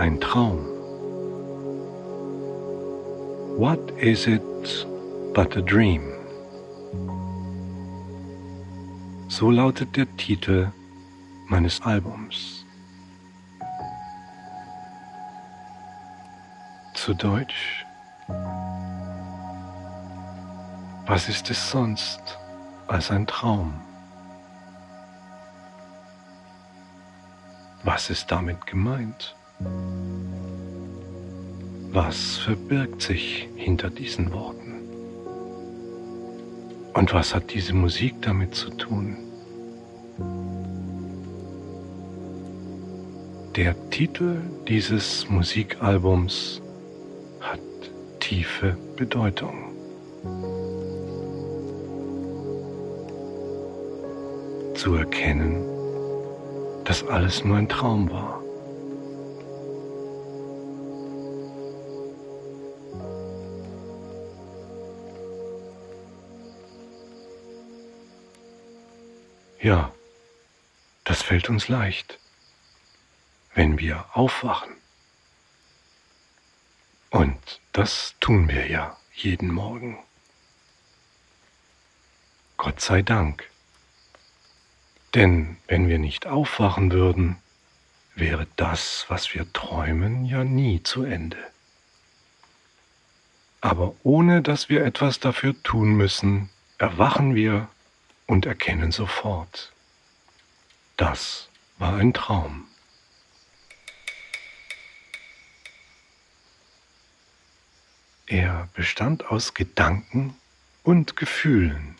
ein Traum? What is it but a dream? So lautet der Titel meines Albums. Zu Deutsch. Was ist es sonst als ein Traum? Was ist damit gemeint? Was verbirgt sich hinter diesen Worten? Und was hat diese Musik damit zu tun? Der Titel dieses Musikalbums hat tiefe Bedeutung. Zu erkennen, dass alles nur ein Traum war. Ja, das fällt uns leicht wenn wir aufwachen. Und das tun wir ja jeden Morgen. Gott sei Dank. Denn wenn wir nicht aufwachen würden, wäre das, was wir träumen, ja nie zu Ende. Aber ohne dass wir etwas dafür tun müssen, erwachen wir und erkennen sofort, das war ein Traum. Er bestand aus Gedanken und Gefühlen.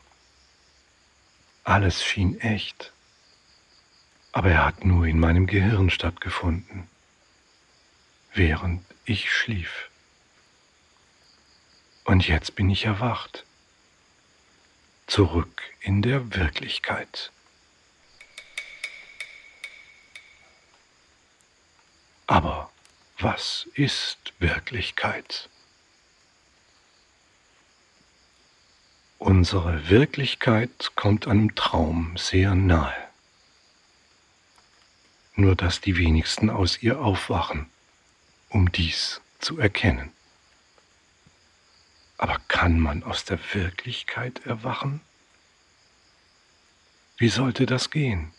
Alles schien echt, aber er hat nur in meinem Gehirn stattgefunden, während ich schlief. Und jetzt bin ich erwacht, zurück in der Wirklichkeit. Aber was ist Wirklichkeit? Unsere Wirklichkeit kommt einem Traum sehr nahe. Nur dass die wenigsten aus ihr aufwachen, um dies zu erkennen. Aber kann man aus der Wirklichkeit erwachen? Wie sollte das gehen?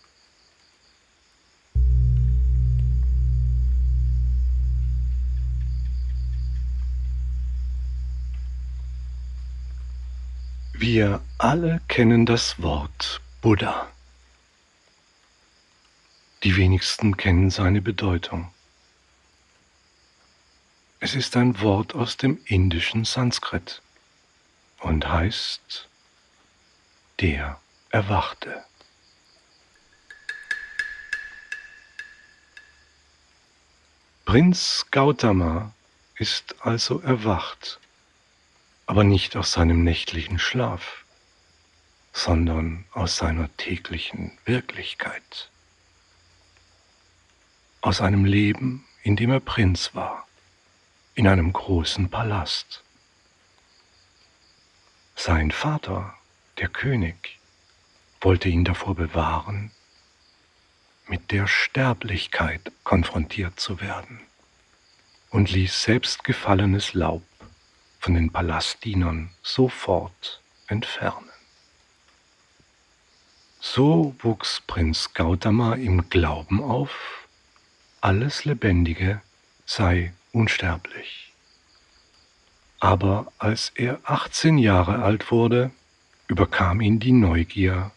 Wir alle kennen das Wort Buddha. Die wenigsten kennen seine Bedeutung. Es ist ein Wort aus dem indischen Sanskrit und heißt der Erwachte. Prinz Gautama ist also erwacht aber nicht aus seinem nächtlichen Schlaf, sondern aus seiner täglichen Wirklichkeit, aus einem Leben, in dem er Prinz war, in einem großen Palast. Sein Vater, der König, wollte ihn davor bewahren, mit der Sterblichkeit konfrontiert zu werden und ließ selbst gefallenes Laub von den Palastdienern sofort entfernen. So wuchs Prinz Gautama im Glauben auf, alles Lebendige sei unsterblich. Aber als er 18 Jahre alt wurde, überkam ihn die Neugier,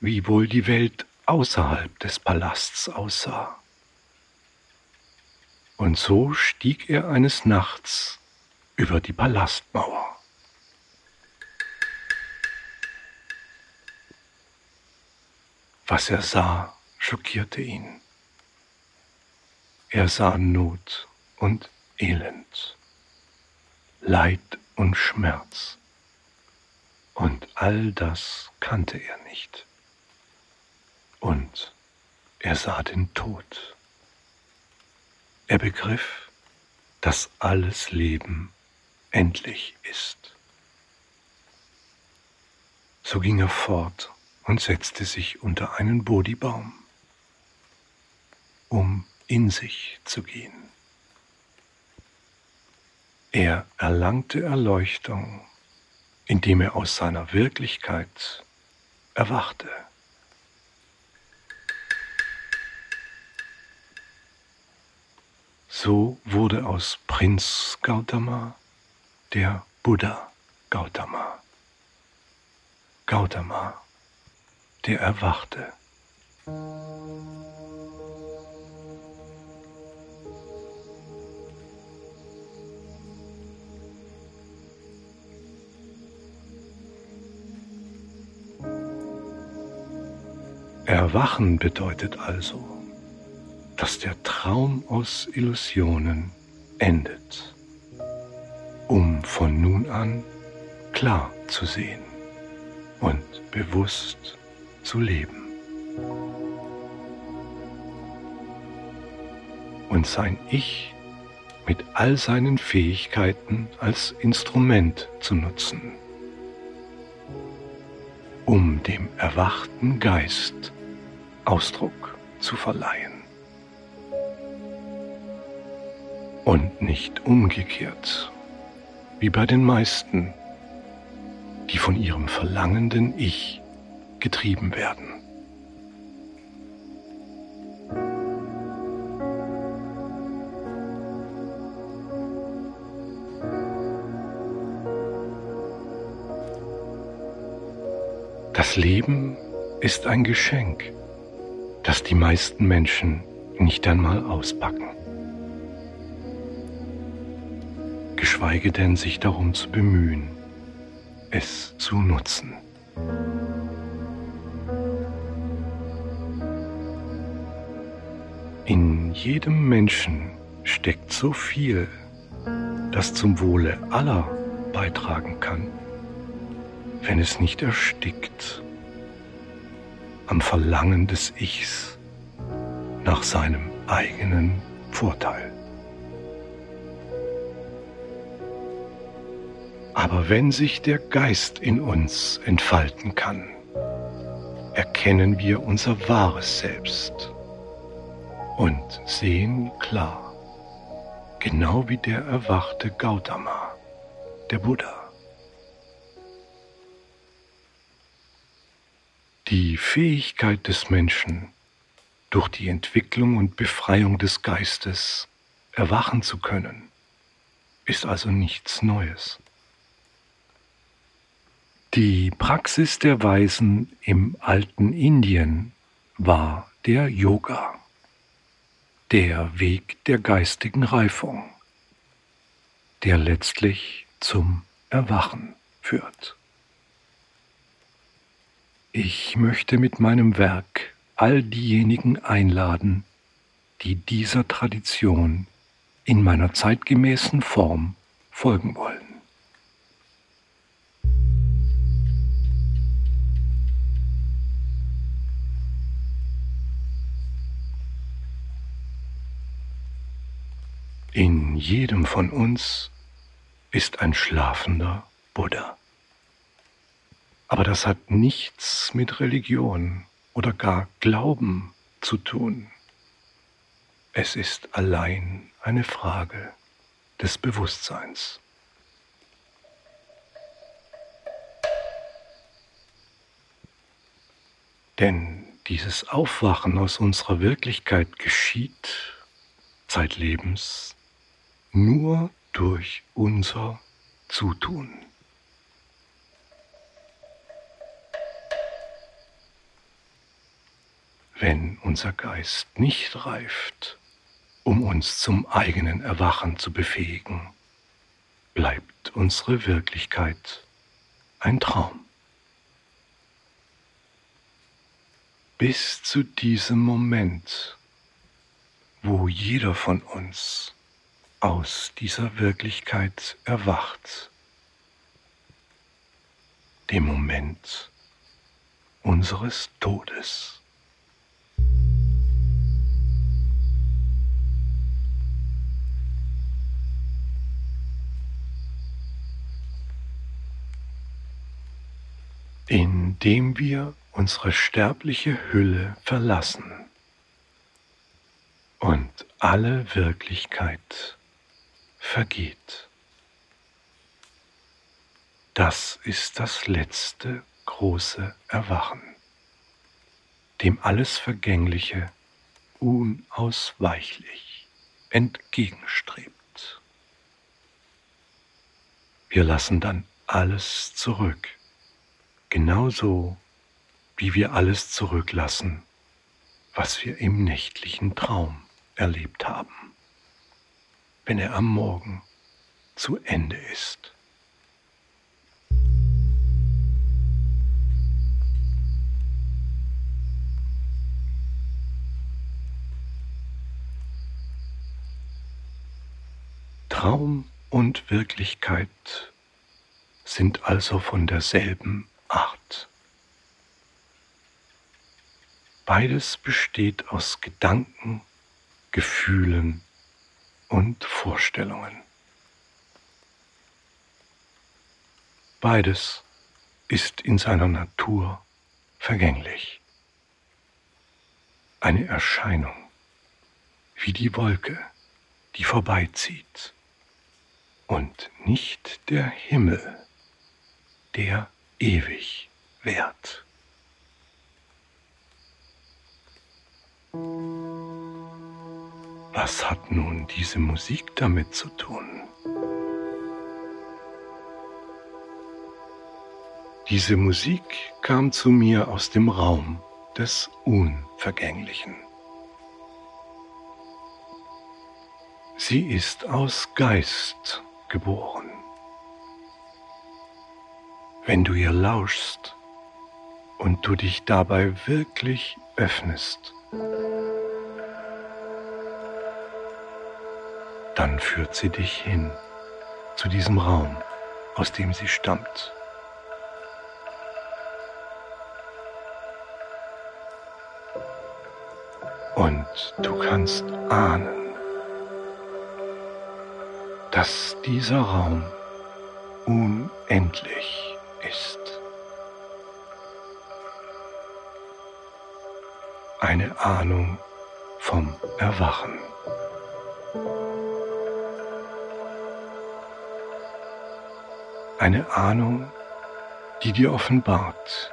wie wohl die Welt außerhalb des Palasts aussah. Und so stieg er eines Nachts über die Palastmauer. Was er sah, schockierte ihn. Er sah Not und Elend, Leid und Schmerz. Und all das kannte er nicht. Und er sah den Tod. Er begriff, dass alles Leben endlich ist. So ging er fort und setzte sich unter einen Bodhibaum, um in sich zu gehen. Er erlangte Erleuchtung, indem er aus seiner Wirklichkeit erwachte. So wurde aus Prinz Gautama der Buddha Gautama. Gautama, der erwachte. Erwachen bedeutet also, dass der Traum aus Illusionen endet, um von nun an klar zu sehen und bewusst zu leben. Und sein Ich mit all seinen Fähigkeiten als Instrument zu nutzen, um dem erwachten Geist Ausdruck zu verleihen. Und nicht umgekehrt, wie bei den meisten, die von ihrem verlangenden Ich getrieben werden. Leben ist ein Geschenk das die meisten Menschen nicht einmal auspacken. Geschweige denn sich darum zu bemühen, es zu nutzen. In jedem Menschen steckt so viel, das zum Wohle aller beitragen kann, wenn es nicht erstickt am Verlangen des Ichs nach seinem eigenen Vorteil. Aber wenn sich der Geist in uns entfalten kann, erkennen wir unser wahres Selbst und sehen klar, genau wie der erwachte Gautama, der Buddha. Die Fähigkeit des Menschen, durch die Entwicklung und Befreiung des Geistes erwachen zu können, ist also nichts Neues. Die Praxis der Weisen im alten Indien war der Yoga, der Weg der geistigen Reifung, der letztlich zum Erwachen führt. Ich möchte mit meinem Werk all diejenigen einladen, die dieser Tradition in meiner zeitgemäßen Form folgen wollen. In jedem von uns ist ein schlafender Buddha. Aber das hat nichts mit Religion oder gar Glauben zu tun. Es ist allein eine Frage des Bewusstseins. Denn dieses Aufwachen aus unserer Wirklichkeit geschieht zeitlebens nur durch unser Zutun. Wenn unser Geist nicht reift, um uns zum eigenen Erwachen zu befähigen, bleibt unsere Wirklichkeit ein Traum. Bis zu diesem Moment, wo jeder von uns aus dieser Wirklichkeit erwacht, dem Moment unseres Todes. Indem wir unsere sterbliche Hülle verlassen und alle Wirklichkeit vergeht. Das ist das letzte große Erwachen, dem alles Vergängliche unausweichlich entgegenstrebt. Wir lassen dann alles zurück, genauso wie wir alles zurücklassen, was wir im nächtlichen Traum erlebt haben, wenn er am Morgen zu Ende ist. Traum und Wirklichkeit sind also von derselben Art. Beides besteht aus Gedanken, Gefühlen und Vorstellungen. Beides ist in seiner Natur vergänglich. Eine Erscheinung, wie die Wolke, die vorbeizieht und nicht der Himmel, der ewig währt. Was hat nun diese Musik damit zu tun? Diese Musik kam zu mir aus dem Raum des Unvergänglichen. Sie ist aus Geist geboren. Wenn du ihr lauschst und du dich dabei wirklich öffnest, dann führt sie dich hin zu diesem Raum, aus dem sie stammt. Und du kannst ahnen, dass dieser Raum unendlich ist. Eine Ahnung vom Erwachen. Eine Ahnung, die dir offenbart,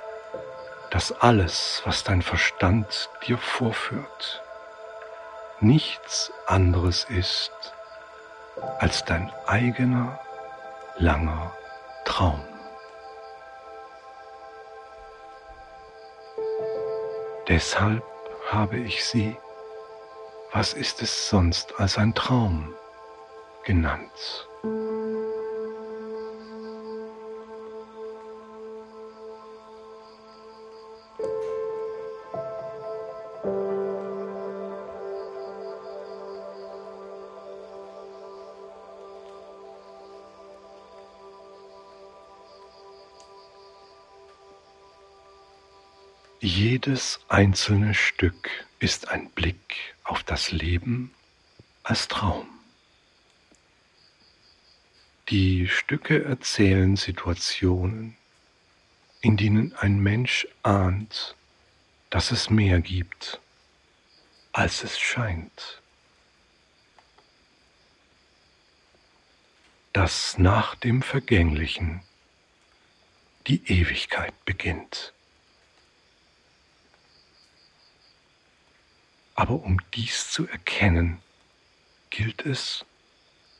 dass alles, was dein Verstand dir vorführt, nichts anderes ist als dein eigener langer Traum. Deshalb habe ich sie, was ist es sonst als ein Traum, genannt. Jedes einzelne Stück ist ein Blick auf das Leben als Traum. Die Stücke erzählen Situationen, in denen ein Mensch ahnt, dass es mehr gibt, als es scheint. Dass nach dem Vergänglichen die Ewigkeit beginnt. Aber um dies zu erkennen, gilt es,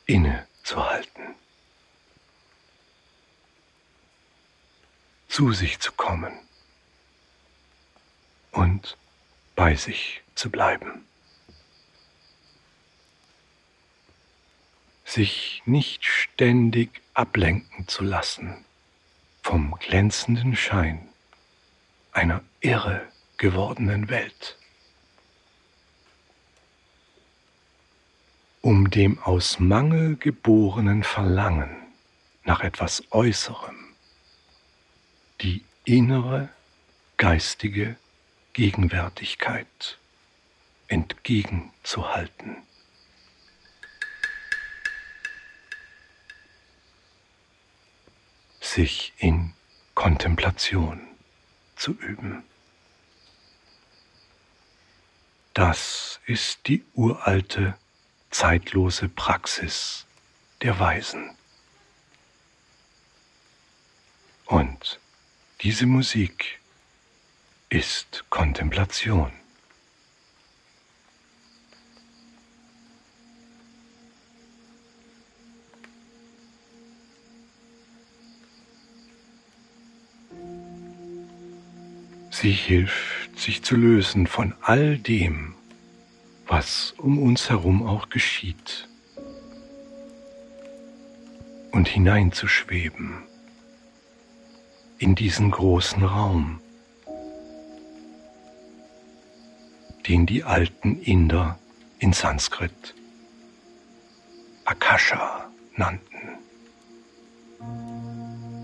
innezuhalten, zu sich zu kommen und bei sich zu bleiben. Sich nicht ständig ablenken zu lassen vom glänzenden Schein einer irre gewordenen Welt. Um dem aus Mangel geborenen Verlangen nach etwas Äußerem die innere geistige Gegenwärtigkeit entgegenzuhalten. Sich in Kontemplation zu üben. Das ist die uralte zeitlose Praxis der Weisen. Diese Musik ist Kontemplation. Sie hilft, sich zu lösen von all dem, was um uns herum auch geschieht, und hineinzuschweben in diesen großen Raum, den die alten Inder in Sanskrit Akasha nannten,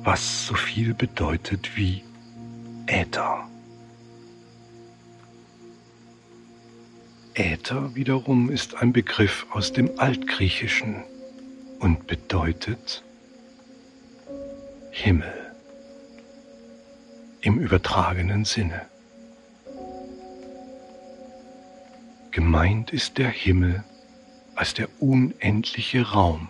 was so viel bedeutet wie Äther. Äther wiederum ist ein Begriff aus dem Altgriechischen und bedeutet Himmel im übertragenen Sinne. Gemeint ist der Himmel als der unendliche Raum,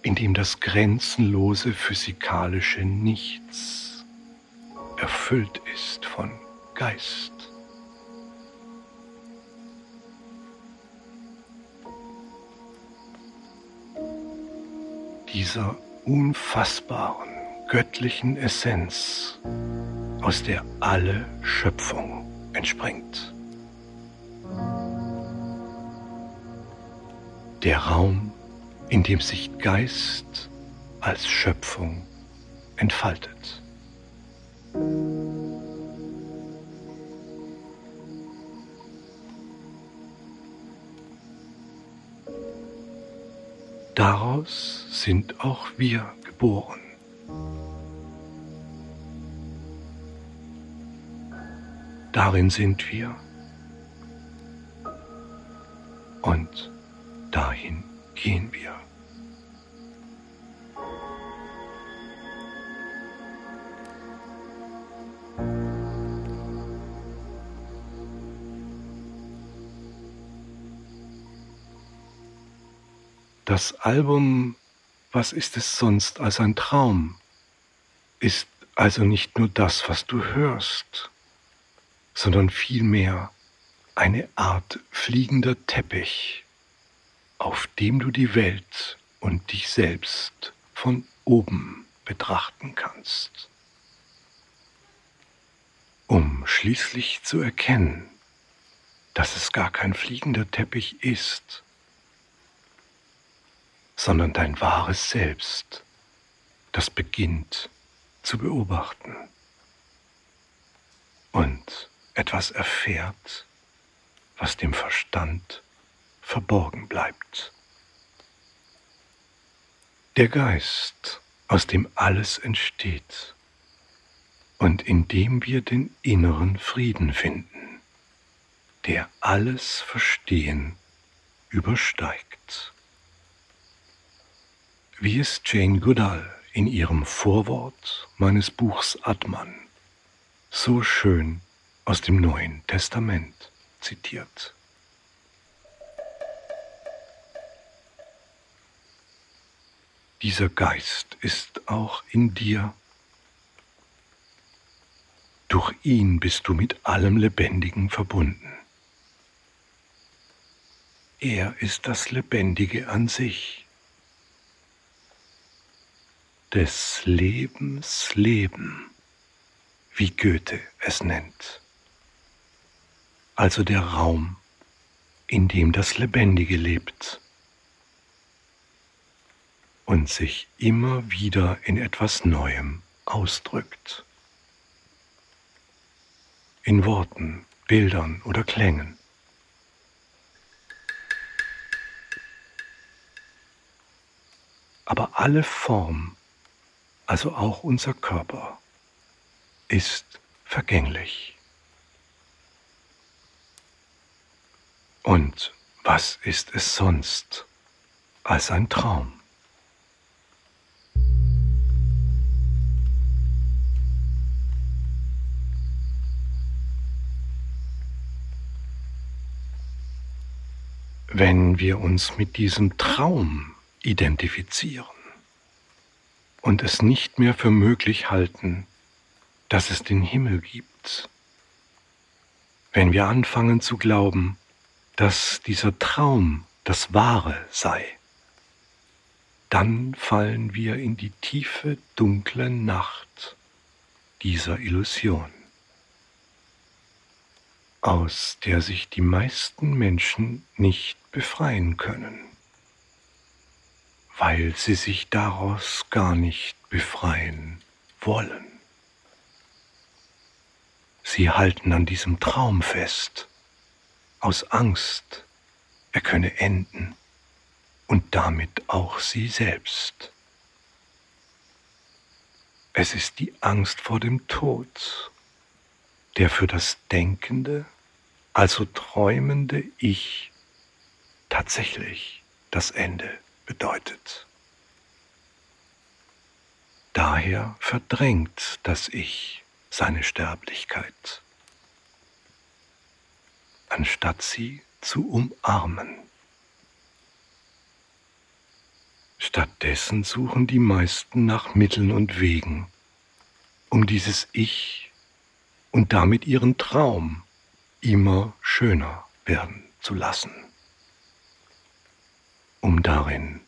in dem das grenzenlose physikalische Nichts erfüllt ist von Geist. Dieser unfassbaren göttlichen Essenz, aus der alle Schöpfung entspringt. Der Raum, in dem sich Geist als Schöpfung entfaltet. Daraus sind auch wir geboren. Darin sind wir und dahin gehen wir. Das Album Was ist es sonst als ein Traum ist also nicht nur das, was du hörst, sondern vielmehr eine Art fliegender Teppich, auf dem du die Welt und dich selbst von oben betrachten kannst, um schließlich zu erkennen, dass es gar kein fliegender Teppich ist, sondern dein wahres Selbst, das beginnt zu beobachten und etwas erfährt, was dem Verstand verborgen bleibt. Der Geist, aus dem alles entsteht und in dem wir den inneren Frieden finden, der alles Verstehen übersteigt wie es Jane Goodall in ihrem Vorwort meines Buchs Atman so schön aus dem Neuen Testament zitiert. Dieser Geist ist auch in dir. Durch ihn bist du mit allem Lebendigen verbunden. Er ist das Lebendige an sich des Lebens Leben, wie Goethe es nennt. Also der Raum, in dem das Lebendige lebt und sich immer wieder in etwas Neuem ausdrückt. In Worten, Bildern oder Klängen. Aber alle Form also auch unser Körper, ist vergänglich. Und was ist es sonst als ein Traum? Wenn wir uns mit diesem Traum identifizieren, und es nicht mehr für möglich halten, dass es den Himmel gibt. Wenn wir anfangen zu glauben, dass dieser Traum das Wahre sei, dann fallen wir in die tiefe, dunkle Nacht dieser Illusion, aus der sich die meisten Menschen nicht befreien können, weil sie sich daraus gar nicht befreien wollen. Sie halten an diesem Traum fest, aus Angst, er könne enden und damit auch sie selbst. Es ist die Angst vor dem Tod, der für das denkende, also träumende Ich tatsächlich das Ende bedeutet. Daher verdrängt das Ich seine Sterblichkeit, anstatt sie zu umarmen. Stattdessen suchen die meisten nach Mitteln und Wegen, um dieses Ich und damit ihren Traum immer schöner werden zu lassen, um darin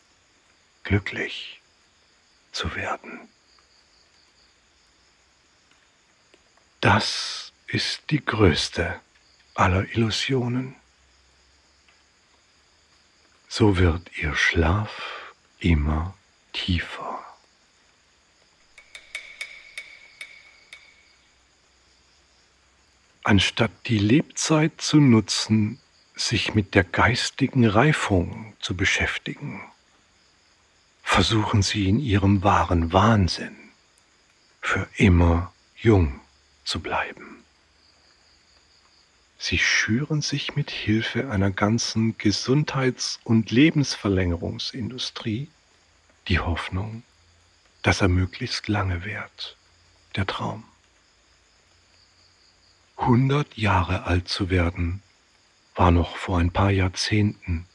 glücklich zu werden. Das ist die größte aller Illusionen. So wird ihr Schlaf immer tiefer. Anstatt die Lebzeit zu nutzen, sich mit der geistigen Reifung zu beschäftigen, versuchen sie in ihrem wahren Wahnsinn für immer jung zu bleiben. Sie schüren sich mit Hilfe einer ganzen Gesundheits- und Lebensverlängerungsindustrie die Hoffnung, dass er möglichst lange währt, der Traum. Hundert Jahre alt zu werden, war noch vor ein paar Jahrzehnten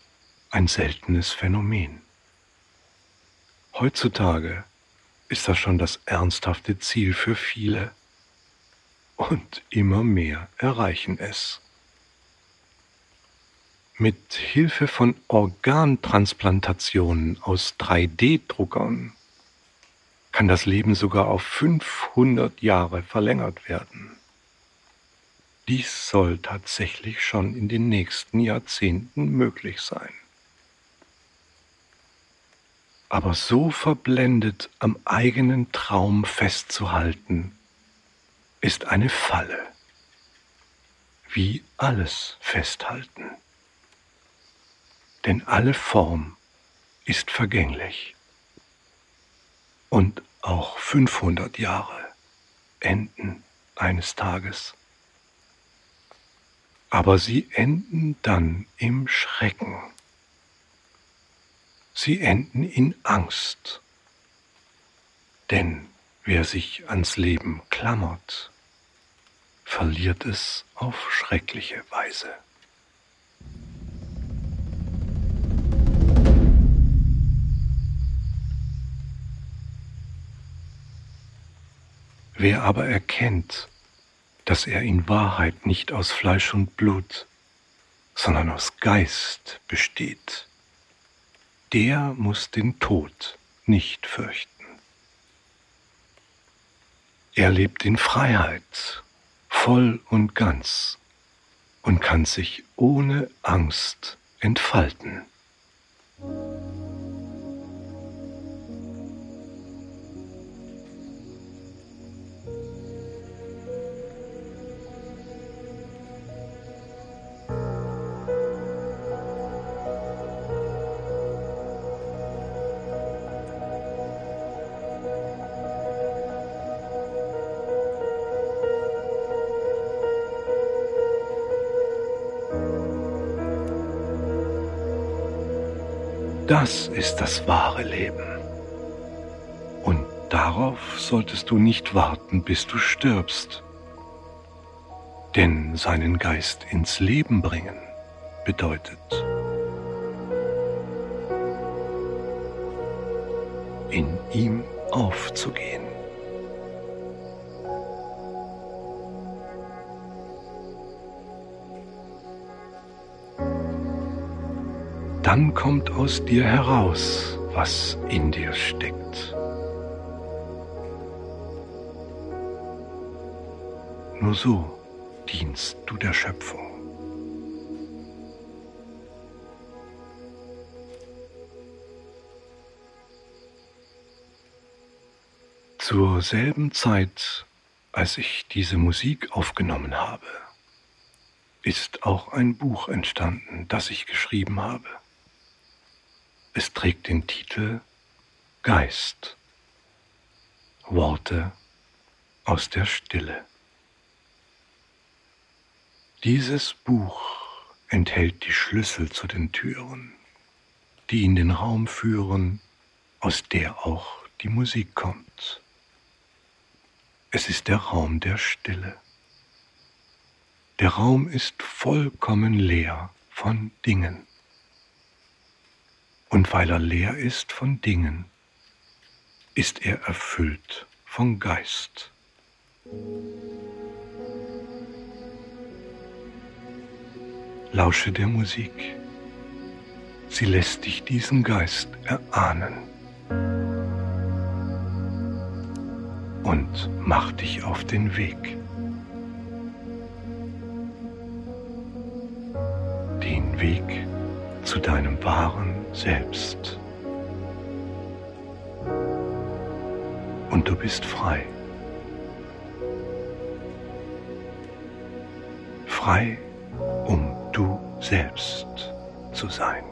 ein seltenes Phänomen. Heutzutage ist das schon das ernsthafte Ziel für viele und immer mehr erreichen es. Mit Hilfe von Organtransplantationen aus 3D-Druckern kann das Leben sogar auf 500 Jahre verlängert werden. Dies soll tatsächlich schon in den nächsten Jahrzehnten möglich sein. Aber so verblendet am eigenen Traum festzuhalten, ist eine Falle, wie alles Festhalten. Denn alle Form ist vergänglich und auch 500 Jahre enden eines Tages. Aber sie enden dann im Schrecken. Sie enden in Angst. Denn Wer sich ans Leben klammert, verliert es auf schreckliche Weise. Wer aber erkennt, dass er in Wahrheit nicht aus Fleisch und Blut, sondern aus Geist besteht, der muss den Tod nicht fürchten. Er lebt in Freiheit, voll und ganz und kann sich ohne Angst entfalten. Das ist das wahre Leben. Und darauf solltest du nicht warten, bis du stirbst. Denn seinen Geist ins Leben bringen bedeutet in ihm aufzugehen. Dann kommt aus dir heraus, was in dir steckt. Nur so dienst du der Schöpfung. Zur selben Zeit, als ich diese Musik aufgenommen habe, ist auch ein Buch entstanden, das ich geschrieben habe. Es trägt den Titel Geist. Worte aus der Stille. Dieses Buch enthält die Schlüssel zu den Türen, die in den Raum führen, aus der auch die Musik kommt. Es ist der Raum der Stille. Der Raum ist vollkommen leer von Dingen. Und weil er leer ist von Dingen, ist er erfüllt von Geist. Lausche der Musik. Sie lässt dich diesen Geist erahnen. Und mach dich auf den Weg. Den Weg zu deinem wahren Selbst. Und du bist frei. Frei, um du selbst zu sein.